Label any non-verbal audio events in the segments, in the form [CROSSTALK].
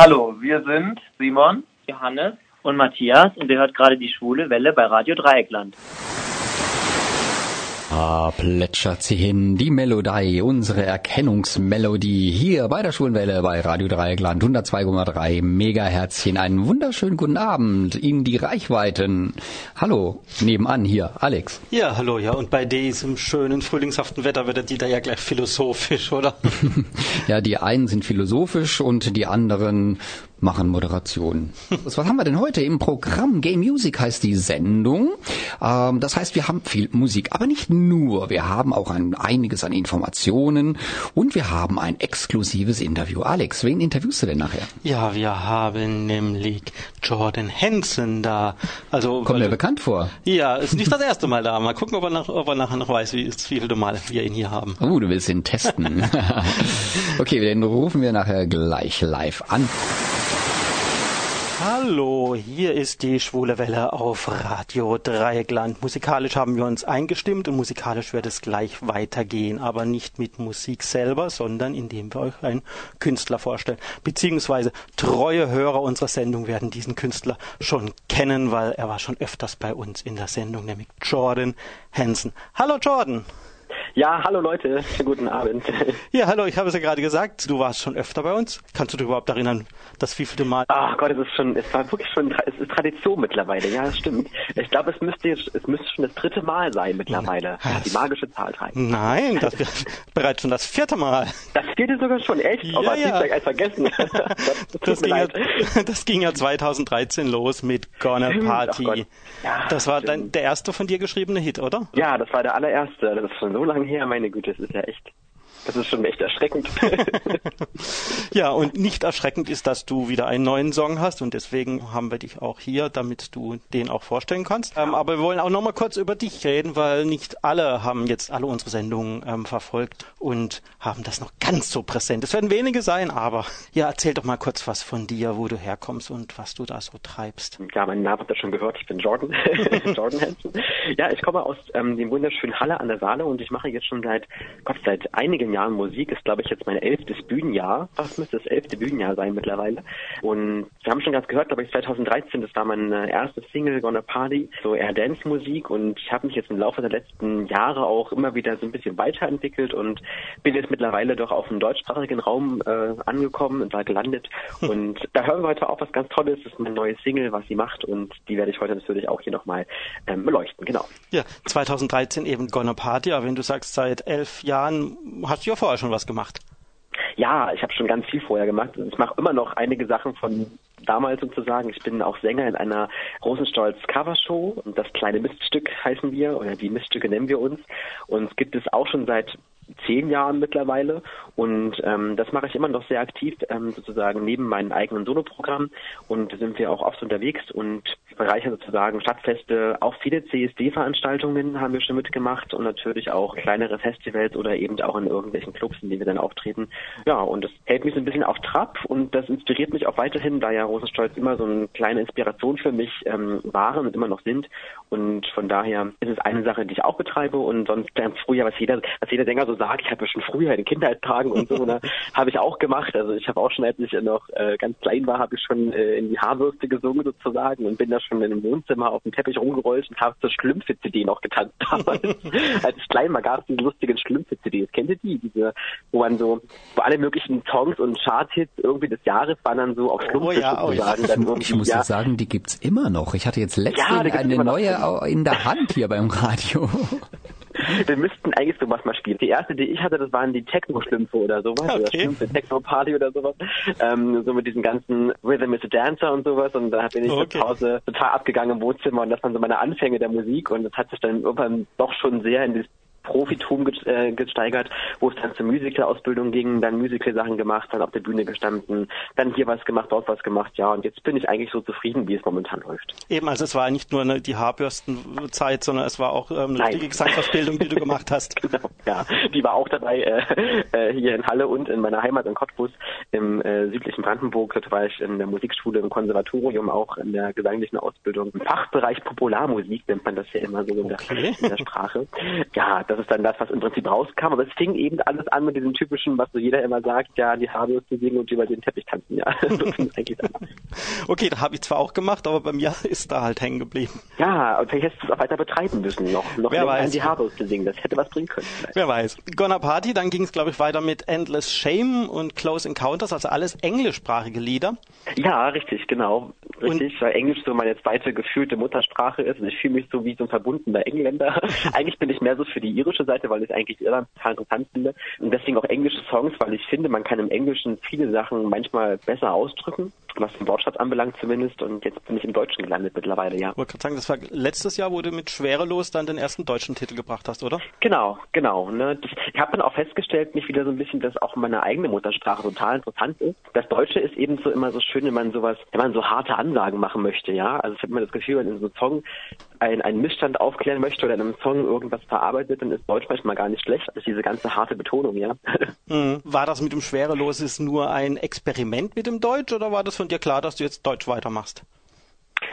Hallo, wir sind Simon, Johannes und Matthias und ihr hört gerade die schwule Welle bei Radio Dreieckland. Ah, plätschert sie hin, die Melodie, unsere Erkennungsmelodie hier bei der Schwulenwelle bei Radio Dreieckland 102,3 Megaherzchen. Einen wunderschönen guten Abend in die Reichweiten. Hallo, nebenan hier, Alex. Ja, hallo, ja, und bei diesem schönen frühlingshaften Wetter wird die da ja gleich philosophisch, oder? [LAUGHS] ja, die einen sind philosophisch und die anderen machen Moderation. Was haben wir denn heute im Programm? Game Music heißt die Sendung. Ähm, das heißt, wir haben viel Musik, aber nicht nur. Wir haben auch ein, einiges an Informationen und wir haben ein exklusives Interview. Alex, wen interviewst du denn nachher? Ja, wir haben nämlich Jordan Hansen da. Also kommt mir bekannt vor. Ja, ist nicht das erste Mal da. Mal gucken, ob er, nach, ob er nachher noch weiß, wie viele Mal wir ihn hier haben. Oh, du willst ihn testen. [LAUGHS] [LAUGHS] okay, den rufen wir nachher gleich live an. Hallo, hier ist die Schwule Welle auf Radio Dreieckland. Musikalisch haben wir uns eingestimmt und musikalisch wird es gleich weitergehen, aber nicht mit Musik selber, sondern indem wir euch einen Künstler vorstellen. Beziehungsweise treue Hörer unserer Sendung werden diesen Künstler schon kennen, weil er war schon öfters bei uns in der Sendung, nämlich Jordan Hansen. Hallo Jordan! Ja, hallo Leute, guten Abend. [LAUGHS] Ja, hallo, ich habe es ja gerade gesagt, du warst schon öfter bei uns. Kannst du dich überhaupt erinnern, das wievielte Mal? Ach Gott, es ist schon, es war wirklich schon, es ist Tradition mittlerweile, ja, das stimmt. Ich glaube, es müsste es müsste schon das dritte Mal sein mittlerweile. Was? Die magische Zahl 3. Nein, das wäre [LAUGHS] bereits schon das vierte Mal. Das vierte sogar schon, echt? Ja, Aber ja. ich vergessen. [LAUGHS] das, das, ging ja, das, ging ja, 2013 los mit Gonna Party. Ja, das war dein, der erste von dir geschriebene Hit, oder? Ja, das war der allererste. Das ist schon so lange her, meine Güte, das ist ja echt das ist schon echt erschreckend. [LAUGHS] [LAUGHS] ja, und nicht erschreckend ist, dass du wieder einen neuen Song hast und deswegen haben wir dich auch hier, damit du den auch vorstellen kannst. Ähm, aber wir wollen auch nochmal kurz über dich reden, weil nicht alle haben jetzt alle unsere Sendungen ähm, verfolgt und haben das noch ganz so präsent. Es werden wenige sein, aber ja, erzähl doch mal kurz was von dir, wo du herkommst und was du da so treibst. Ja, mein Name habt ihr schon gehört, ich bin Jordan, [LAUGHS] Jordan Hansen. Ja, ich komme aus ähm, dem wunderschönen Halle an der Saale und ich mache jetzt schon seit, Gott, seit einigen Jahren Jahren Musik, ist glaube ich jetzt mein elftes Bühnenjahr. Was müsste das elfte Bühnenjahr sein mittlerweile? Und wir haben schon ganz gehört, glaube ich 2013, das war mein äh, erstes Single, Gonna Party, so eher Dance-Musik und ich habe mich jetzt im Laufe der letzten Jahre auch immer wieder so ein bisschen weiterentwickelt und bin jetzt mittlerweile doch auf dem deutschsprachigen Raum äh, angekommen und da gelandet. Und da hören wir heute auch was ganz Tolles. Das ist mein neues Single, was sie macht und die werde ich heute natürlich auch hier nochmal ähm, beleuchten. Genau. Ja, 2013 eben Gonna Party, aber wenn du sagst, seit elf Jahren hast du ja vorher schon was gemacht. Ja, ich habe schon ganz viel vorher gemacht. Ich mache immer noch einige Sachen von damals sozusagen. Ich bin auch Sänger in einer Rosenstolz Covershow und das kleine Miststück heißen wir oder die Miststücke nennen wir uns. Und gibt es auch schon seit zehn Jahren mittlerweile. Und ähm, das mache ich immer noch sehr aktiv, ähm, sozusagen neben meinem eigenen Soloprogramm. Und sind wir auch oft unterwegs und bereichern sozusagen Stadtfeste, auch viele CSD-Veranstaltungen haben wir schon mitgemacht und natürlich auch kleinere Festivals oder eben auch in irgendwelchen Clubs, in denen wir dann auftreten. Ja, und das hält mich so ein bisschen auf Trab und das inspiriert mich auch weiterhin, da ja Rosenstolz immer so eine kleine Inspiration für mich ähm, waren und immer noch sind. Und von daher ist es eine Sache, die ich auch betreibe. Und sonst früher, was jeder, was jeder Sänger so sagt, ich habe ja schon früher in Kindheitstagen und so, ne, [LAUGHS] habe ich auch gemacht. Also ich habe auch schon, als ich noch äh, ganz klein war, habe ich schon äh, in die Haarwürste gesungen sozusagen und bin da schon in einem Wohnzimmer auf dem Teppich rumgerollt und habe zur Schlümpfe-CD noch getanzt [LAUGHS] damals. [LAUGHS] als ich klein war, gab es diese lustigen Schlümpfe-CDs. Kennt ihr die? Diese, wo man so, wo alle möglichen Songs und Charthits irgendwie des Jahres waren dann so auf Schlümpfe oh ja, sozusagen. Oh ja. Dann ich muss ja sagen, die gibt's immer noch. Ich hatte jetzt letztens ja, eine neue in der Hand hier beim Radio. Wir müssten eigentlich sowas mal spielen. Die erste, die ich hatte, das waren die Techno-Schlümpfe oder sowas. Okay. Oder Schlümpfe, Techno-Party oder sowas. Ähm, so mit diesen ganzen Rhythm is a Dancer und sowas. Und da bin ich okay. zur Pause total abgegangen im Wohnzimmer und das waren so meine Anfänge der Musik. Und das hat sich dann irgendwann doch schon sehr in das Profitum äh, gesteigert, wo es dann zur Musical-Ausbildung ging, dann Musical-Sachen gemacht, dann auf der Bühne gestanden, dann hier was gemacht, dort was gemacht, ja, und jetzt bin ich eigentlich so zufrieden, wie es momentan läuft. Eben, also es war nicht nur eine, die Haarbürstenzeit, sondern es war auch ähm, eine richtige Gesangsausbildung, die du gemacht hast. [LAUGHS] genau, ja, die war auch dabei äh, äh, hier in Halle und in meiner Heimat in Cottbus im äh, südlichen Brandenburg. Dort war ich in der Musikschule im Konservatorium, auch in der gesanglichen Ausbildung. Im Fachbereich Popularmusik nennt man das ja immer so in, okay. der, in der Sprache. Ja, das das ist dann das, was im Prinzip rauskam. Aber es fing eben alles an mit diesem typischen, was so jeder immer sagt, ja, die Haare zu singen und über den Teppich tanzen. Ja, [LAUGHS] so eigentlich an. Okay, da habe ich zwar auch gemacht, aber bei mir [LAUGHS] ist da halt hängen geblieben. Ja, und vielleicht hättest du es auch weiter betreiben müssen, noch, noch Wer weiß. die Haare zu singen. Das hätte was bringen können. Vielleicht. Wer weiß. Gonna Party, dann ging es, glaube ich, weiter mit Endless Shame und Close Encounters, also alles englischsprachige Lieder. Ja, richtig, genau. Richtig, und weil Englisch so meine zweite gefühlte Muttersprache ist. Und ich fühle mich so wie so ein verbundener Engländer. [LAUGHS] eigentlich bin ich mehr so für die irische Seite, weil ich eigentlich Irland total interessant finde. Und deswegen auch englische Songs, weil ich finde, man kann im Englischen viele Sachen manchmal besser ausdrücken, was den Wortschatz anbelangt zumindest. Und jetzt bin ich im Deutschen gelandet mittlerweile, ja. Ich wollte gerade sagen, das war letztes Jahr, wo du mit Schwerelos dann den ersten deutschen Titel gebracht hast, oder? Genau, genau. Ne? Das, ich habe dann auch festgestellt, mich wieder so ein bisschen, dass auch meine eigene Muttersprache total interessant ist. Das Deutsche ist eben so immer so schön, wenn man sowas, wenn man so harte Ansagen machen möchte, ja. Also ich habe immer das Gefühl, wenn in so einem Song ein, einen Missstand aufklären möchte oder in einem Song irgendwas verarbeitet, dann ist Deutsch manchmal gar nicht schlecht. Das ist diese ganze harte Betonung, ja. [LAUGHS] Mhm. War das mit dem Schwerelos nur ein Experiment mit dem Deutsch oder war das von dir klar, dass du jetzt Deutsch weitermachst?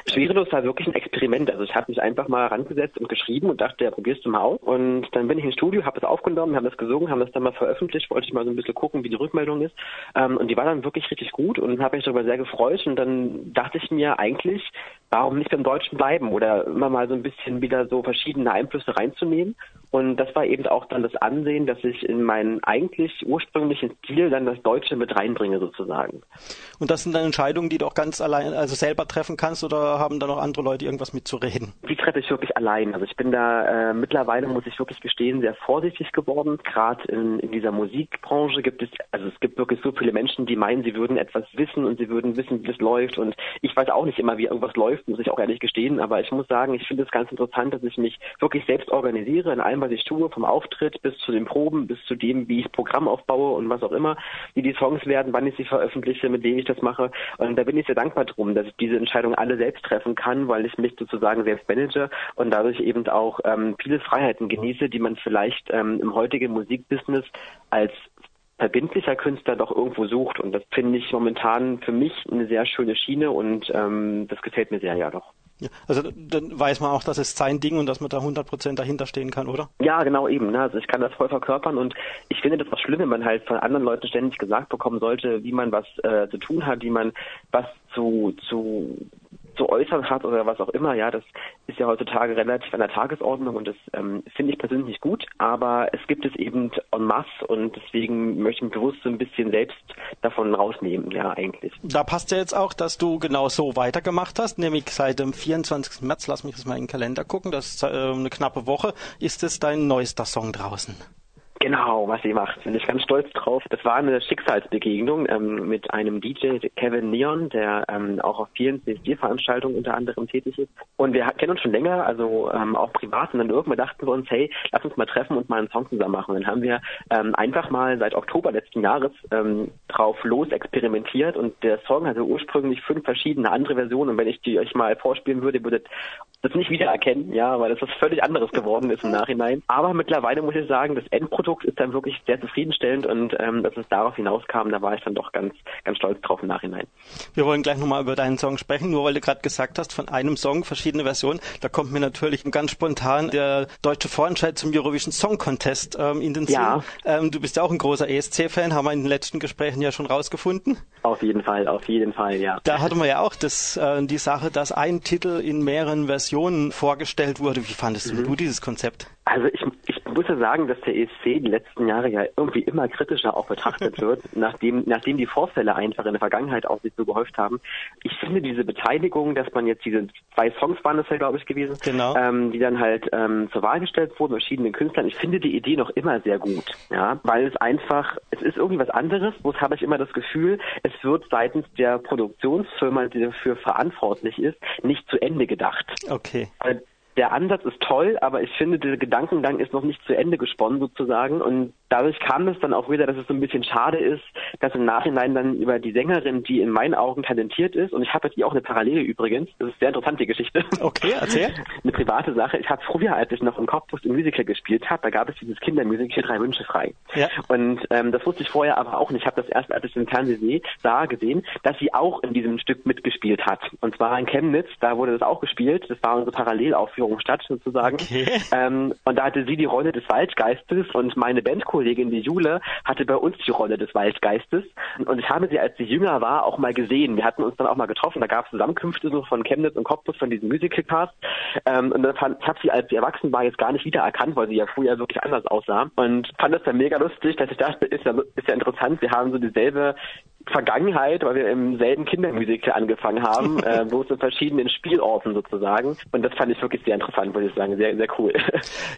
Schwerelos war wirklich ein Experiment. Also ich habe mich einfach mal herangesetzt und geschrieben und dachte, ja, probierst du mal aus. Und dann bin ich ins Studio, habe es aufgenommen, haben das gesungen, haben das dann mal veröffentlicht, wollte ich mal so ein bisschen gucken, wie die Rückmeldung ist. Ähm, und die war dann wirklich richtig gut und habe mich darüber sehr gefreut. Und dann dachte ich mir eigentlich, warum nicht beim Deutschen bleiben oder immer mal so ein bisschen wieder so verschiedene Einflüsse reinzunehmen. Und das war eben auch dann das Ansehen, dass ich in meinen eigentlich ursprünglichen Stil dann das Deutsche mit reinbringe sozusagen. Und das sind dann Entscheidungen, die du auch ganz allein, also selber treffen kannst oder haben da noch andere Leute irgendwas mitzureden? Die treffe ich wirklich allein. Also ich bin da äh, mittlerweile, muss ich wirklich gestehen, sehr vorsichtig geworden. Gerade in, in dieser Musikbranche gibt es, also es gibt wirklich so viele Menschen, die meinen, sie würden etwas wissen und sie würden wissen, wie es läuft. Und ich weiß auch nicht immer, wie irgendwas läuft, muss ich auch ehrlich gestehen. Aber ich muss sagen, ich finde es ganz interessant, dass ich mich wirklich selbst organisiere in allem, was ich tue, vom Auftritt bis zu den Proben, bis zu dem, wie ich Programm aufbaue und was auch immer, wie die Songs werden, wann ich sie veröffentliche, mit wem ich das mache. Und da bin ich sehr dankbar drum, dass ich diese Entscheidung alle selbst treffen kann, weil ich mich sozusagen selbst manage und dadurch eben auch ähm, viele Freiheiten genieße, die man vielleicht ähm, im heutigen Musikbusiness als verbindlicher Künstler doch irgendwo sucht. Und das finde ich momentan für mich eine sehr schöne Schiene und ähm, das gefällt mir sehr, ja doch. Ja, also dann weiß man auch, dass es sein Ding und dass man da 100% dahinter stehen kann, oder? Ja, genau eben. Ne? Also ich kann das voll verkörpern und ich finde das auch schlimm, wenn man halt von anderen Leuten ständig gesagt bekommen sollte, wie man was äh, zu tun hat, wie man was zu, zu zu äußern hat oder was auch immer, ja, das ist ja heutzutage relativ an der Tagesordnung und das ähm, finde ich persönlich nicht gut, aber es gibt es eben en masse und deswegen möchte ich mich bewusst so ein bisschen selbst davon rausnehmen, ja, eigentlich. Da passt ja jetzt auch, dass du genau so weitergemacht hast, nämlich seit dem 24. März, lass mich das mal in den Kalender gucken, das ist äh, eine knappe Woche, ist es dein neuester Song draußen. Genau, was sie macht. Bin ich ganz stolz drauf. Das war eine Schicksalsbegegnung ähm, mit einem DJ, Kevin Neon, der ähm, auch auf vielen CSD-Veranstaltungen unter anderem tätig ist. Und wir kennen uns schon länger, also ähm, auch privat. Und dann irgendwann dachten wir uns, hey, lass uns mal treffen und mal einen Song zusammen machen. Und dann haben wir ähm, einfach mal seit Oktober letzten Jahres ähm, drauf los experimentiert. Und der Song hatte ursprünglich fünf verschiedene andere Versionen. Und wenn ich die euch mal vorspielen würde, würdet das nicht wiedererkennen, ja, weil das was völlig anderes geworden ist im Nachhinein. Aber mittlerweile muss ich sagen, das Endprodukt ist dann wirklich sehr zufriedenstellend und ähm, dass es darauf hinauskam, da war ich dann doch ganz, ganz stolz drauf im Nachhinein. Wir wollen gleich nochmal über deinen Song sprechen, nur weil du gerade gesagt hast, von einem Song verschiedene Versionen. Da kommt mir natürlich ganz spontan der deutsche Vorentscheid zum Eurovision Song Contest ähm, in den Sinn. Ja. Ähm, du bist ja auch ein großer ESC-Fan, haben wir in den letzten Gesprächen ja schon rausgefunden. Auf jeden Fall, auf jeden Fall, ja. Da hatten wir ja auch das, äh, die Sache, dass ein Titel in mehreren Versionen vorgestellt wurde. Wie fandest mhm. du dieses Konzept? Also ich, ich muss ja sagen, dass der ESC die letzten Jahre ja irgendwie immer kritischer auch betrachtet [LAUGHS] wird, nachdem, nachdem die Vorfälle einfach in der Vergangenheit auch sich so gehäuft haben. Ich finde diese Beteiligung, dass man jetzt diese zwei Songs waren das ja, glaube ich, gewesen, genau. ähm, die dann halt ähm, zur Wahl gestellt wurden, verschiedenen Künstlern. Ich finde die Idee noch immer sehr gut, ja, weil es einfach, es ist irgendwie was anderes, wo habe ich immer das Gefühl, es wird seitens der Produktionsfirma, die dafür verantwortlich ist, nicht zu Ende gedacht. Okay. Der Ansatz ist toll, aber ich finde, dieser Gedankengang ist noch nicht zu Ende gesponnen sozusagen. Und dadurch kam es dann auch wieder, dass es so ein bisschen schade ist, dass im Nachhinein dann über die Sängerin, die in meinen Augen talentiert ist, und ich habe jetzt hier auch eine Parallele übrigens, das ist sehr interessant, die Geschichte. Okay, erzähl. [LAUGHS] eine private Sache. Ich habe früher, als ich noch im Cottbus im Musical gespielt habe, da gab es dieses Kindermusical Drei Wünsche frei. Ja. Und ähm, das wusste ich vorher aber auch nicht. Ich habe das erst, als ich im Fernsehen sah, gesehen, dass sie auch in diesem Stück mitgespielt hat. Und zwar in Chemnitz, da wurde das auch gespielt. Das war unsere Parallelaufführung statt, sozusagen. Okay. Ähm, und da hatte sie die Rolle des Waldgeistes und meine Bandkollegin, die Jule, hatte bei uns die Rolle des Waldgeistes. Und ich habe sie, als sie jünger war, auch mal gesehen. Wir hatten uns dann auch mal getroffen. Da gab es Zusammenkünfte so von Chemnitz und Cottbus von diesem Musical-Cast. Ähm, und dann fand, ich habe sie, als sie erwachsen war, jetzt gar nicht wiedererkannt, weil sie ja früher wirklich anders aussah. Und fand das dann mega lustig, dass ich dachte, ist ja, ist ja interessant, wir haben so dieselbe Vergangenheit, weil wir im selben Kindermusical angefangen haben, [LAUGHS] äh, bloß in verschiedenen Spielorten sozusagen. Und das fand ich wirklich sehr interessant, würde ich sagen, sehr, sehr cool. [LAUGHS]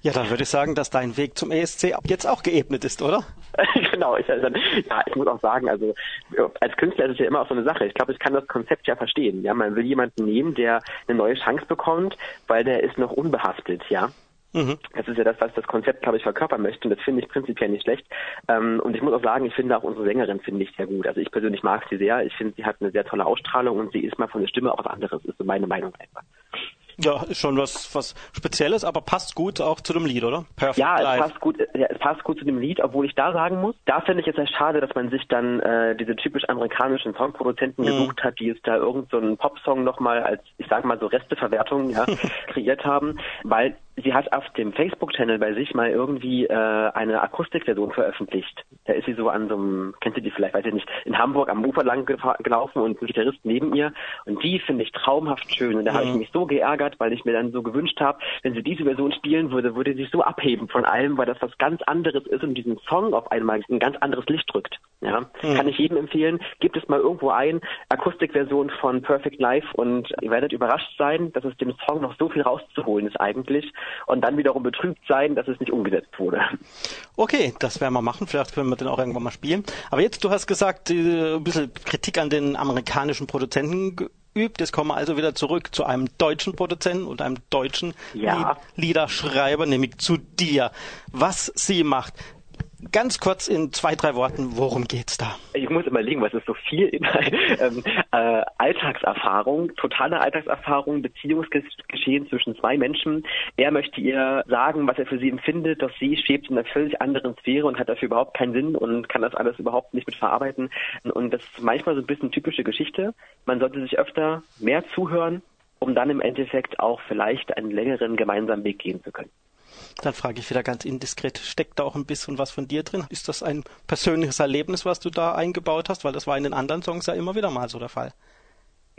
Ja, dann würde ich sagen, dass dein Weg zum ESC ab jetzt auch geebnet ist, oder? [LAUGHS] genau, ich, also, ja, ich muss auch sagen, also als Künstler ist es ja immer auch so eine Sache. Ich glaube, ich kann das Konzept ja verstehen. Ja, man will jemanden nehmen, der eine neue Chance bekommt, weil der ist noch unbehaftet, ja. Mhm. Das ist ja das, was das Konzept, glaube ich, verkörpern möchte. Und das finde ich prinzipiell nicht schlecht. Ähm, und ich muss auch sagen, ich finde auch unsere Sängerin finde ich sehr gut. Also ich persönlich mag sie sehr. Ich finde, sie hat eine sehr tolle Ausstrahlung und sie ist mal von der Stimme auch was anderes. Ist so meine Meinung einfach. Ja, ist schon was, was Spezielles, aber passt gut auch zu dem Lied, oder? Perfect ja, es passt gut, ja, es passt gut zu dem Lied, obwohl ich da sagen muss, da finde ich es sehr schade, dass man sich dann äh, diese typisch amerikanischen Songproduzenten mhm. gesucht hat, die es da irgendeinen so Popsong nochmal als, ich sag mal so Resteverwertung ja, [LAUGHS] kreiert haben, weil sie hat auf dem Facebook-Channel bei sich mal irgendwie äh, eine Akustikversion veröffentlicht. Da ist sie so an so einem, kennt ihr die vielleicht, weiß ich nicht, in Hamburg am Ufer lang gelaufen und ein Gitarrist neben ihr. Und die finde ich traumhaft schön. Und da mhm. habe ich mich so geärgert, weil ich mir dann so gewünscht habe, wenn sie diese Version spielen würde, würde sie sich so abheben von allem, weil das was ganz anderes ist und diesen Song auf einmal ein ganz anderes Licht drückt. Ja, mhm. kann ich jedem empfehlen. Gibt es mal irgendwo ein Akustikversion von Perfect Life und ihr werdet überrascht sein, dass es dem Song noch so viel rauszuholen ist eigentlich und dann wiederum betrübt sein, dass es nicht umgesetzt wurde. Okay, das werden wir machen. Vielleicht können wir den auch irgendwann mal spielen. Aber jetzt, du hast gesagt, ein bisschen Kritik an den amerikanischen Produzenten geübt. Jetzt kommen wir also wieder zurück zu einem deutschen Produzenten und einem deutschen ja. Liederschreiber, nämlich zu dir. Was sie macht. Ganz kurz in zwei, drei Worten, worum geht's da? Ich muss überlegen, was ist so viel ähm, äh, Alltagserfahrung, totale Alltagserfahrung, Beziehungsgeschehen zwischen zwei Menschen. Er möchte ihr sagen, was er für sie empfindet, doch sie schwebt in einer völlig anderen Sphäre und hat dafür überhaupt keinen Sinn und kann das alles überhaupt nicht mit verarbeiten. Und das ist manchmal so ein bisschen typische Geschichte. Man sollte sich öfter mehr zuhören, um dann im Endeffekt auch vielleicht einen längeren gemeinsamen Weg gehen zu können. Dann frage ich wieder ganz indiskret, steckt da auch ein bisschen was von dir drin? Ist das ein persönliches Erlebnis, was du da eingebaut hast? Weil das war in den anderen Songs ja immer wieder mal so der Fall.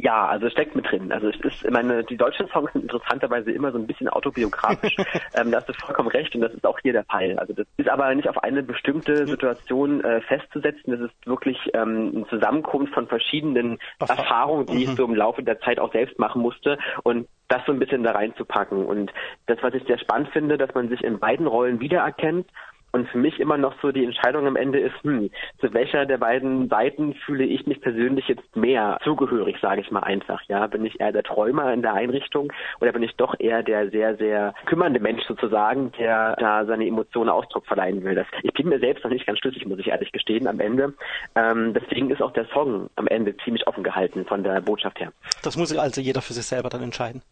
Ja, also es steckt mit drin. Also es ist, ich meine, die deutschen Songs sind interessanterweise immer so ein bisschen autobiografisch. [LAUGHS] ähm, da hast du vollkommen recht und das ist auch hier der Fall. Also das ist aber nicht auf eine bestimmte Situation äh, festzusetzen. Das ist wirklich ähm, eine Zusammenkunft von verschiedenen Erfahrungen, die ich mhm. so im Laufe der Zeit auch selbst machen musste und das so ein bisschen da reinzupacken. Und das, was ich sehr spannend finde, dass man sich in beiden Rollen wiedererkennt und für mich immer noch so die Entscheidung am Ende ist, hm, zu welcher der beiden Seiten fühle ich mich persönlich jetzt mehr zugehörig, sage ich mal einfach. Ja, bin ich eher der Träumer in der Einrichtung oder bin ich doch eher der sehr, sehr kümmernde Mensch sozusagen, der da seine Emotionen Ausdruck verleihen will. Das, ich bin mir selbst noch nicht ganz schlüssig, muss ich ehrlich gestehen, am Ende. Ähm, deswegen ist auch der Song am Ende ziemlich offen gehalten von der Botschaft her. Das muss also jeder für sich selber dann entscheiden.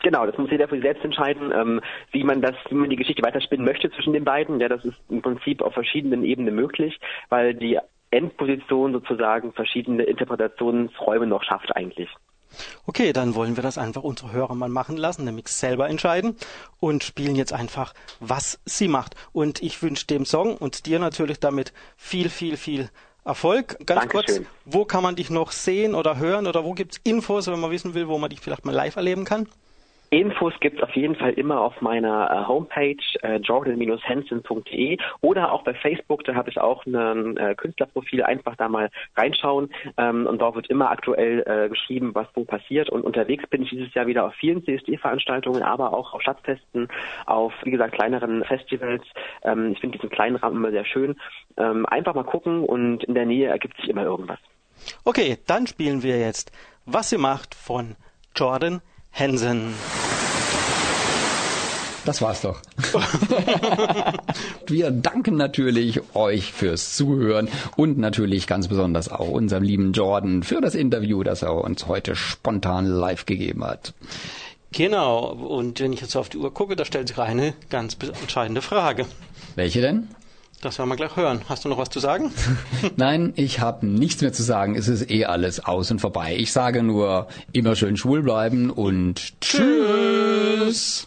Genau, das muss jeder für sich selbst entscheiden, ähm, wie man das, wie man die Geschichte weiterspinnen möchte zwischen den beiden. Ja, das ist im Prinzip auf verschiedenen Ebenen möglich, weil die Endposition sozusagen verschiedene Interpretationsräume noch schafft eigentlich. Okay, dann wollen wir das einfach unsere Hörer mal machen lassen, nämlich selber entscheiden und spielen jetzt einfach, was sie macht. Und ich wünsche dem Song und dir natürlich damit viel, viel, viel Erfolg. Ganz Dankeschön. kurz, wo kann man dich noch sehen oder hören oder wo gibt's Infos, wenn man wissen will, wo man dich vielleicht mal live erleben kann? Infos gibt es auf jeden Fall immer auf meiner äh, Homepage äh, jordan-hansen.de oder auch bei Facebook, da habe ich auch ein äh, Künstlerprofil, einfach da mal reinschauen ähm, und dort wird immer aktuell äh, geschrieben, was wo passiert und unterwegs bin ich dieses Jahr wieder auf vielen CSD-Veranstaltungen, aber auch auf Stadtfesten, auf, wie gesagt, kleineren Festivals. Ähm, ich finde diesen kleinen Rahmen immer sehr schön. Ähm, einfach mal gucken und in der Nähe ergibt sich immer irgendwas. Okay, dann spielen wir jetzt Was sie macht von Jordan Hansen. Das war's doch. [LAUGHS] Wir danken natürlich euch fürs Zuhören und natürlich ganz besonders auch unserem lieben Jordan für das Interview, das er uns heute spontan live gegeben hat. Genau, und wenn ich jetzt auf die Uhr gucke, da stellt sich eine ganz entscheidende Frage. Welche denn? Das werden wir gleich hören. Hast du noch was zu sagen? [LAUGHS] Nein, ich habe nichts mehr zu sagen. Es ist eh alles aus und vorbei. Ich sage nur, immer schön schwul bleiben und tschüss.